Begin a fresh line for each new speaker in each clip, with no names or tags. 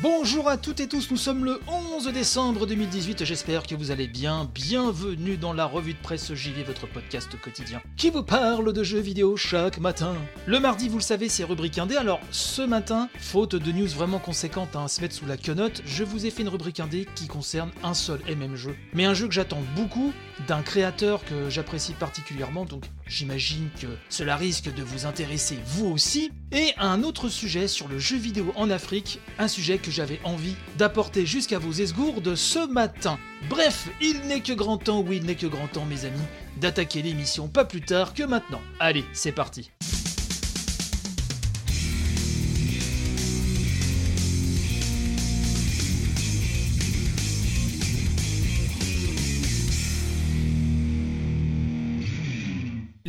Bonjour à toutes et tous, nous sommes le 11 décembre 2018, j'espère que vous allez bien. Bienvenue dans la revue de presse JV, votre podcast quotidien, qui vous parle de jeux vidéo chaque matin. Le mardi, vous le savez, c'est rubrique indé, alors ce matin, faute de news vraiment conséquentes à se mettre sous la quenotte, je vous ai fait une rubrique indé qui concerne un seul et même jeu. Mais un jeu que j'attends beaucoup, d'un créateur que j'apprécie particulièrement, donc j'imagine que cela risque de vous intéresser vous aussi. Et un autre sujet sur le jeu vidéo en Afrique, un sujet que j'avais envie d'apporter jusqu'à vos esgourdes ce matin. Bref, il n'est que grand temps, oui, il n'est que grand temps, mes amis, d'attaquer l'émission pas plus tard que maintenant. Allez, c'est parti.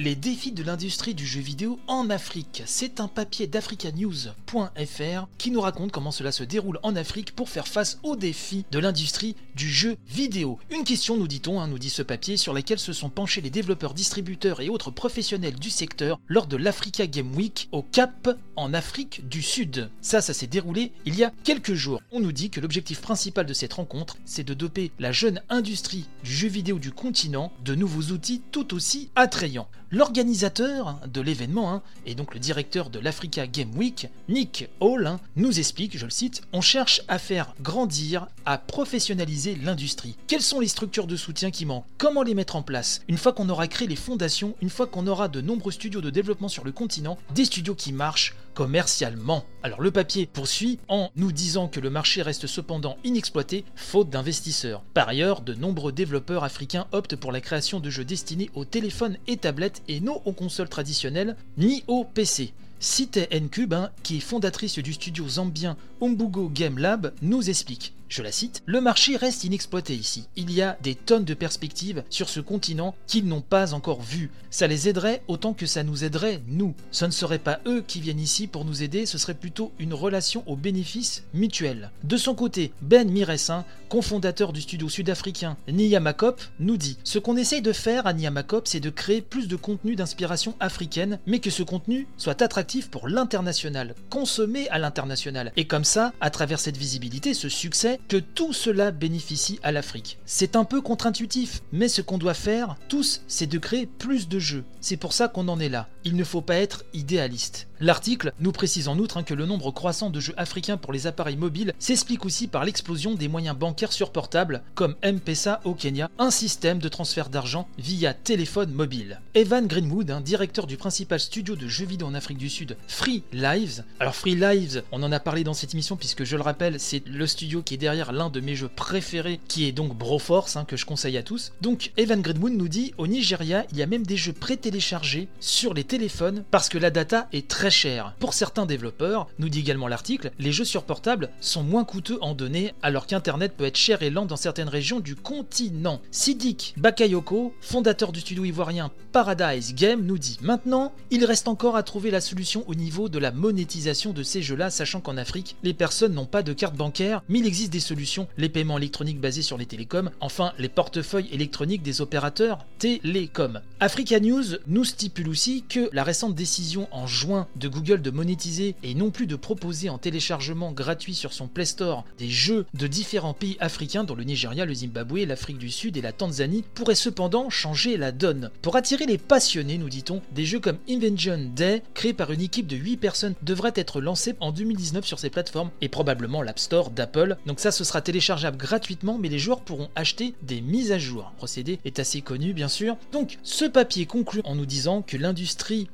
Les défis de l'industrie du jeu vidéo en Afrique. C'est un papier d'africanews.fr qui nous raconte comment cela se déroule en Afrique pour faire face aux défis de l'industrie du jeu vidéo. Une question, nous dit-on, hein, nous dit ce papier, sur laquelle se sont penchés les développeurs, distributeurs et autres professionnels du secteur lors de l'Africa Game Week au Cap en Afrique du Sud. Ça, ça s'est déroulé il y a quelques jours. On nous dit que l'objectif principal de cette rencontre, c'est de doper la jeune industrie du jeu vidéo du continent de nouveaux outils tout aussi attrayants. L'organisateur de l'événement, hein, et donc le directeur de l'Africa Game Week, Nick Hall, hein, nous explique, je le cite, On cherche à faire grandir, à professionnaliser l'industrie. Quelles sont les structures de soutien qui manquent? Comment les mettre en place? Une fois qu'on aura créé les fondations, une fois qu'on aura de nombreux studios de développement sur le continent, des studios qui marchent commercialement. Alors le papier poursuit en nous disant que le marché reste cependant inexploité faute d'investisseurs. Par ailleurs, de nombreux développeurs africains optent pour la création de jeux destinés aux téléphones et tablettes et non aux consoles traditionnelles ni aux PC. Cité Ncube, hein, qui est fondatrice du studio zambien Umbugo Game Lab, nous explique je la cite, Le marché reste inexploité ici. Il y a des tonnes de perspectives sur ce continent qu'ils n'ont pas encore vues. Ça les aiderait autant que ça nous aiderait, nous. Ce ne serait pas eux qui viennent ici pour nous aider, ce serait plutôt une relation au bénéfice mutuel. De son côté, Ben Miressin, cofondateur du studio sud-africain Niyamakop, nous dit Ce qu'on essaye de faire à Niyamakop, c'est de créer plus de contenu d'inspiration africaine, mais que ce contenu soit attractif pour l'international, consommé à l'international. Et comme ça, à travers cette visibilité, ce succès, que tout cela bénéficie à l'Afrique. C'est un peu contre-intuitif, mais ce qu'on doit faire, tous, c'est de créer plus de jeux. C'est pour ça qu'on en est là. Il ne faut pas être idéaliste. L'article nous précise en outre hein, que le nombre croissant de jeux africains pour les appareils mobiles s'explique aussi par l'explosion des moyens bancaires sur portable, comme M-Pesa au Kenya, un système de transfert d'argent via téléphone mobile. Evan Greenwood, un directeur du principal studio de jeux vidéo en Afrique du Sud, Free Lives. Alors Free Lives, on en a parlé dans cette émission puisque je le rappelle, c'est le studio qui est derrière l'un de mes jeux préférés, qui est donc Broforce, hein, que je conseille à tous. Donc Evan Greenwood nous dit, au Nigeria, il y a même des jeux prétéléchargés sur les téléphones parce que la data est très chère. Pour certains développeurs, nous dit également l'article, les jeux sur portable sont moins coûteux en données alors qu'Internet peut être cher et lent dans certaines régions du continent. Sidik Bakayoko, fondateur du studio ivoirien Paradise Game, nous dit Maintenant, il reste encore à trouver la solution au niveau de la monétisation de ces jeux-là, sachant qu'en Afrique, les personnes n'ont pas de carte bancaire, mais il existe des solutions, les paiements électroniques basés sur les télécoms, enfin les portefeuilles électroniques des opérateurs télécoms. Africa News nous stipule aussi que la récente décision en juin de Google de monétiser et non plus de proposer en téléchargement gratuit sur son Play Store des jeux de différents pays africains dont le Nigeria, le Zimbabwe, l'Afrique du Sud et la Tanzanie pourrait cependant changer la donne. Pour attirer les passionnés, nous dit-on, des jeux comme Invention Day, créé par une équipe de 8 personnes, devraient être lancés en 2019 sur ces plateformes et probablement l'App Store d'Apple. Donc ça, ce sera téléchargeable gratuitement, mais les joueurs pourront acheter des mises à jour. Le procédé est assez connu, bien sûr. Donc, ce papier conclut en nous disant que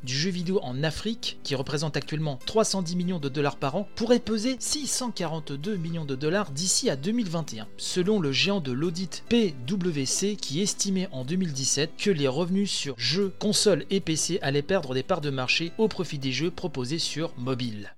du jeu vidéo en Afrique, qui représente actuellement 310 millions de dollars par an, pourrait peser 642 millions de dollars d'ici à 2021. Selon le géant de l'audit PwC, qui estimait en 2017 que les revenus sur jeux, consoles et PC allaient perdre des parts de marché au profit des jeux proposés sur mobile.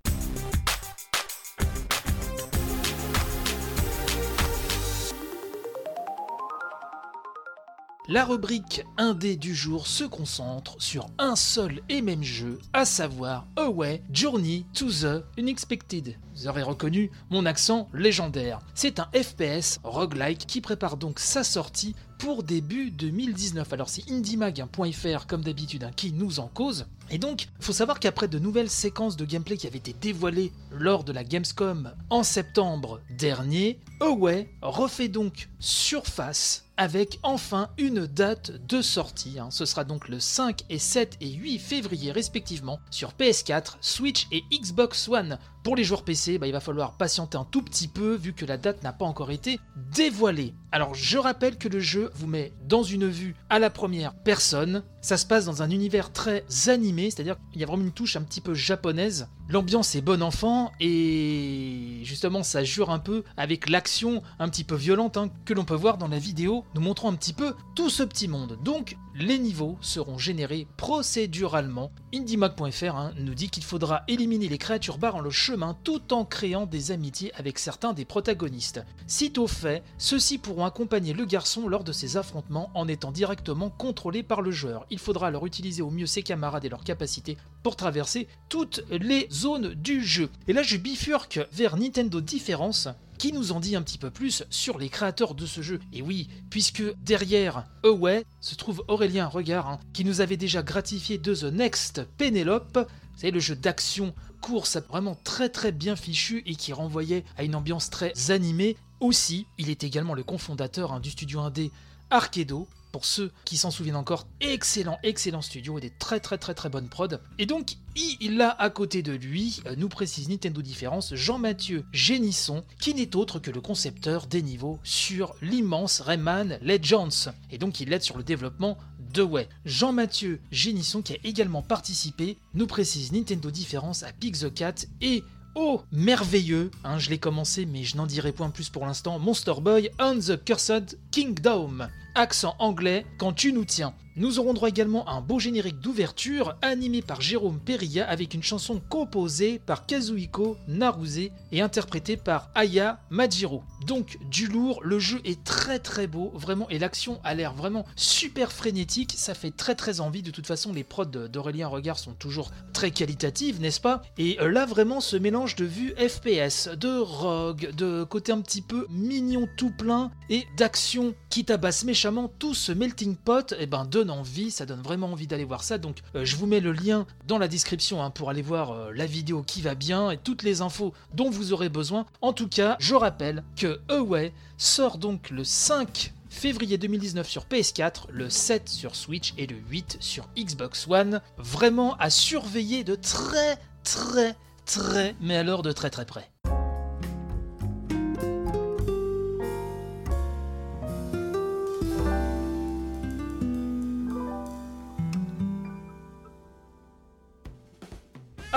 La rubrique indé du jour se concentre sur un seul et même jeu, à savoir Away Journey to the Unexpected. Vous aurez reconnu mon accent légendaire. C'est un FPS roguelike qui prépare donc sa sortie pour début 2019. Alors c'est indiemag.fr comme d'habitude hein, qui nous en cause. Et donc, faut savoir qu'après de nouvelles séquences de gameplay qui avaient été dévoilées lors de la Gamescom en septembre dernier, Away refait donc surface avec enfin une date de sortie. hein. Ce sera donc le 5 et 7 et 8 février respectivement sur PS4, Switch et Xbox One. Pour les joueurs PC, bah, il va falloir patienter un tout petit peu vu que la date n'a pas encore été dévoilée. Alors je rappelle que le jeu vous met dans une vue à la première personne. Ça se passe dans un univers très animé, c'est-à-dire qu'il y a vraiment une touche un petit peu japonaise. L'ambiance est bon enfant et justement ça jure un peu avec l'action un petit peu violente hein, que l'on peut voir dans la vidéo, nous montrant un petit peu tout ce petit monde. Donc les niveaux seront générés procéduralement. IndieMag.fr hein, nous dit qu'il faudra éliminer les créatures barrant le chemin tout en créant des amitiés avec certains des protagonistes. Sitôt fait, ceux-ci pourront accompagner le garçon lors de ses affrontements en étant directement contrôlés par le joueur. Il faudra alors utiliser au mieux ses camarades et leurs capacités traverser toutes les zones du jeu. Et là je bifurque vers Nintendo Différence qui nous en dit un petit peu plus sur les créateurs de ce jeu. Et oui, puisque derrière Away se trouve Aurélien Regard, hein, qui nous avait déjà gratifié de The Next Penelope. Savez, le jeu d'action course vraiment très très bien fichu et qui renvoyait à une ambiance très animée. Aussi, il est également le cofondateur hein, du studio indé Arkedo, pour ceux qui s'en souviennent encore, excellent, excellent studio et des très très très très bonnes prod. Et donc, il a à côté de lui, euh, nous précise Nintendo Différence, Jean-Mathieu Génisson, qui n'est autre que le concepteur des niveaux sur l'immense Rayman Legends. Et donc, il aide sur le développement de Way. Jean-Mathieu Génisson, qui a également participé, nous précise Nintendo Différence à Pig the Cat et Oh, merveilleux, hein, je l'ai commencé mais je n'en dirai point plus pour l'instant, Monster Boy on the Cursed Kingdom. Accent anglais quand tu nous tiens. Nous aurons droit également à un beau générique d'ouverture animé par Jérôme Perilla avec une chanson composée par Kazuhiko Naruse et interprétée par Aya Majiro. Donc du lourd, le jeu est très très beau, vraiment, et l'action a l'air vraiment super frénétique, ça fait très très envie, de toute façon les prods d'Aurélien Regard sont toujours très qualitatives, n'est-ce pas? Et là vraiment ce mélange de vue FPS, de rogue, de côté un petit peu mignon tout plein, et d'action qui tabasse méchamment, tout ce melting pot, et ben donne envie, ça donne vraiment envie d'aller voir ça, donc euh, je vous mets le lien dans la description hein, pour aller voir euh, la vidéo qui va bien et toutes les infos dont vous aurez besoin. En tout cas, je rappelle que Away sort donc le 5 février 2019 sur PS4, le 7 sur Switch et le 8 sur Xbox One. Vraiment à surveiller de très très très, mais alors de très très près.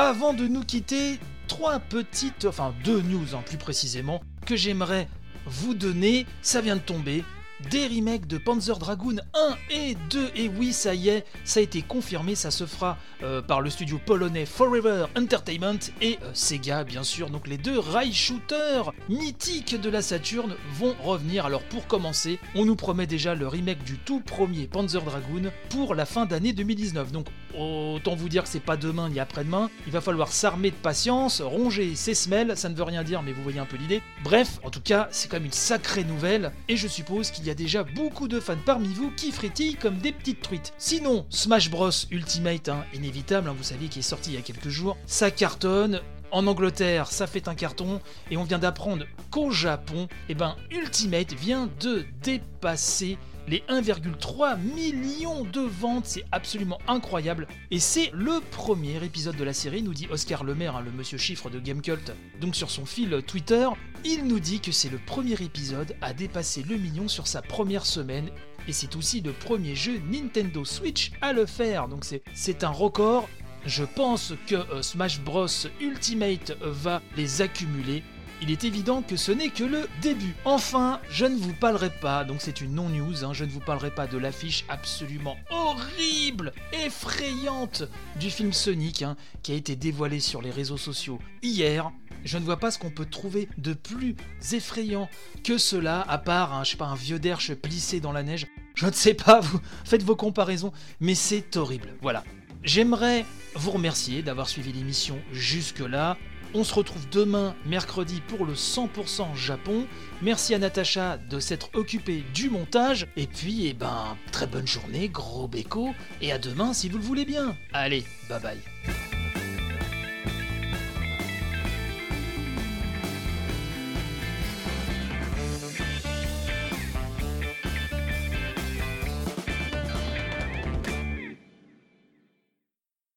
Avant de nous quitter, trois petites, enfin deux news hein, plus précisément, que j'aimerais vous donner. Ça vient de tomber. Des remakes de Panzer Dragoon 1 et 2. Et oui, ça y est, ça a été confirmé. Ça se fera euh, par le studio polonais Forever Entertainment et euh, Sega, bien sûr. Donc les deux rail shooters mythiques de la Saturn vont revenir. Alors pour commencer, on nous promet déjà le remake du tout premier Panzer Dragoon pour la fin d'année 2019. Donc autant vous dire que c'est pas demain ni après-demain. Il va falloir s'armer de patience, ronger ses semelles. Ça ne veut rien dire, mais vous voyez un peu l'idée. Bref, en tout cas, c'est quand même une sacrée nouvelle. Et je suppose qu'il y a déjà beaucoup de fans parmi vous qui frétillent comme des petites truites. Sinon, Smash Bros Ultimate, hein, inévitable, hein, vous savez, qui est sorti il y a quelques jours, ça cartonne. En Angleterre, ça fait un carton, et on vient d'apprendre qu'au Japon, eh ben, Ultimate vient de dépasser les 1,3 million de ventes, c'est absolument incroyable. Et c'est le premier épisode de la série, nous dit Oscar Lemaire, hein, le monsieur chiffre de Gamecult, donc sur son fil Twitter. Il nous dit que c'est le premier épisode à dépasser le million sur sa première semaine. Et c'est aussi le premier jeu Nintendo Switch à le faire, donc c'est un record. Je pense que euh, Smash Bros Ultimate va les accumuler. Il est évident que ce n'est que le début. Enfin, je ne vous parlerai pas, donc c'est une non-news, hein, je ne vous parlerai pas de l'affiche absolument horrible, effrayante du film Sonic, hein, qui a été dévoilé sur les réseaux sociaux hier. Je ne vois pas ce qu'on peut trouver de plus effrayant que cela, à part un, je sais pas, un vieux derche plissé dans la neige. Je ne sais pas, vous faites vos comparaisons, mais c'est horrible. Voilà. J'aimerais vous remercier d'avoir suivi l'émission jusque-là. On se retrouve demain, mercredi, pour le 100% Japon. Merci à Natacha de s'être occupée du montage. Et puis, eh ben, très bonne journée, gros béco. Et à demain si vous le voulez bien. Allez, bye bye.